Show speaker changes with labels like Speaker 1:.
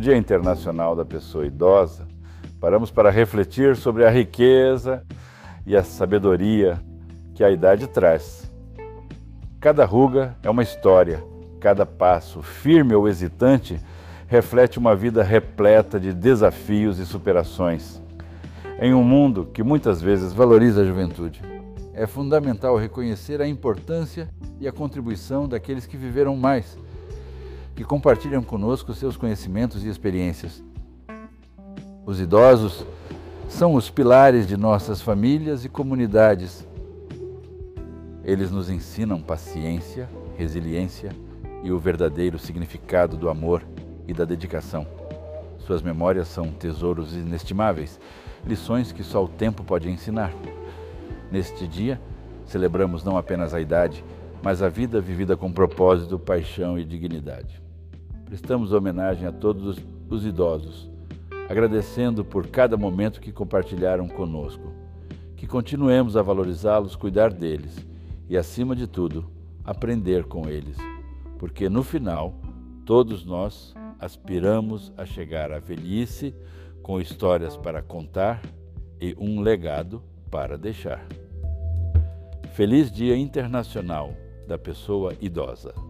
Speaker 1: No Dia Internacional da Pessoa Idosa, paramos para refletir sobre a riqueza e a sabedoria que a idade traz. Cada ruga é uma história, cada passo, firme ou hesitante, reflete uma vida repleta de desafios e superações. Em um mundo que muitas vezes valoriza a juventude, é fundamental reconhecer a importância e a contribuição daqueles que viveram mais, que compartilham conosco seus conhecimentos e experiências. Os idosos são os pilares de nossas famílias e comunidades. Eles nos ensinam paciência, resiliência e o verdadeiro significado do amor e da dedicação. Suas memórias são tesouros inestimáveis, lições que só o tempo pode ensinar. Neste dia, celebramos não apenas a idade, mas a vida vivida com propósito, paixão e dignidade. Prestamos homenagem a todos os idosos, agradecendo por cada momento que compartilharam conosco. Que continuemos a valorizá-los, cuidar deles e, acima de tudo, aprender com eles, porque no final, todos nós aspiramos a chegar à velhice com histórias para contar e um legado para deixar. Feliz Dia Internacional da Pessoa Idosa.